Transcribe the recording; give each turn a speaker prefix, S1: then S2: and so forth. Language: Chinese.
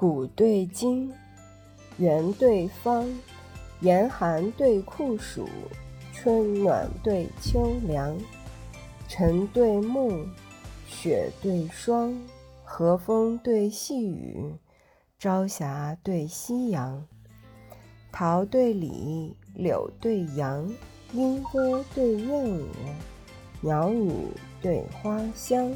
S1: 古对今圆对方严寒对酷暑春暖对秋凉晨对暮雪对霜和风对细雨朝霞对夕阳桃对李柳对杨莺歌对燕舞鸟语对花香。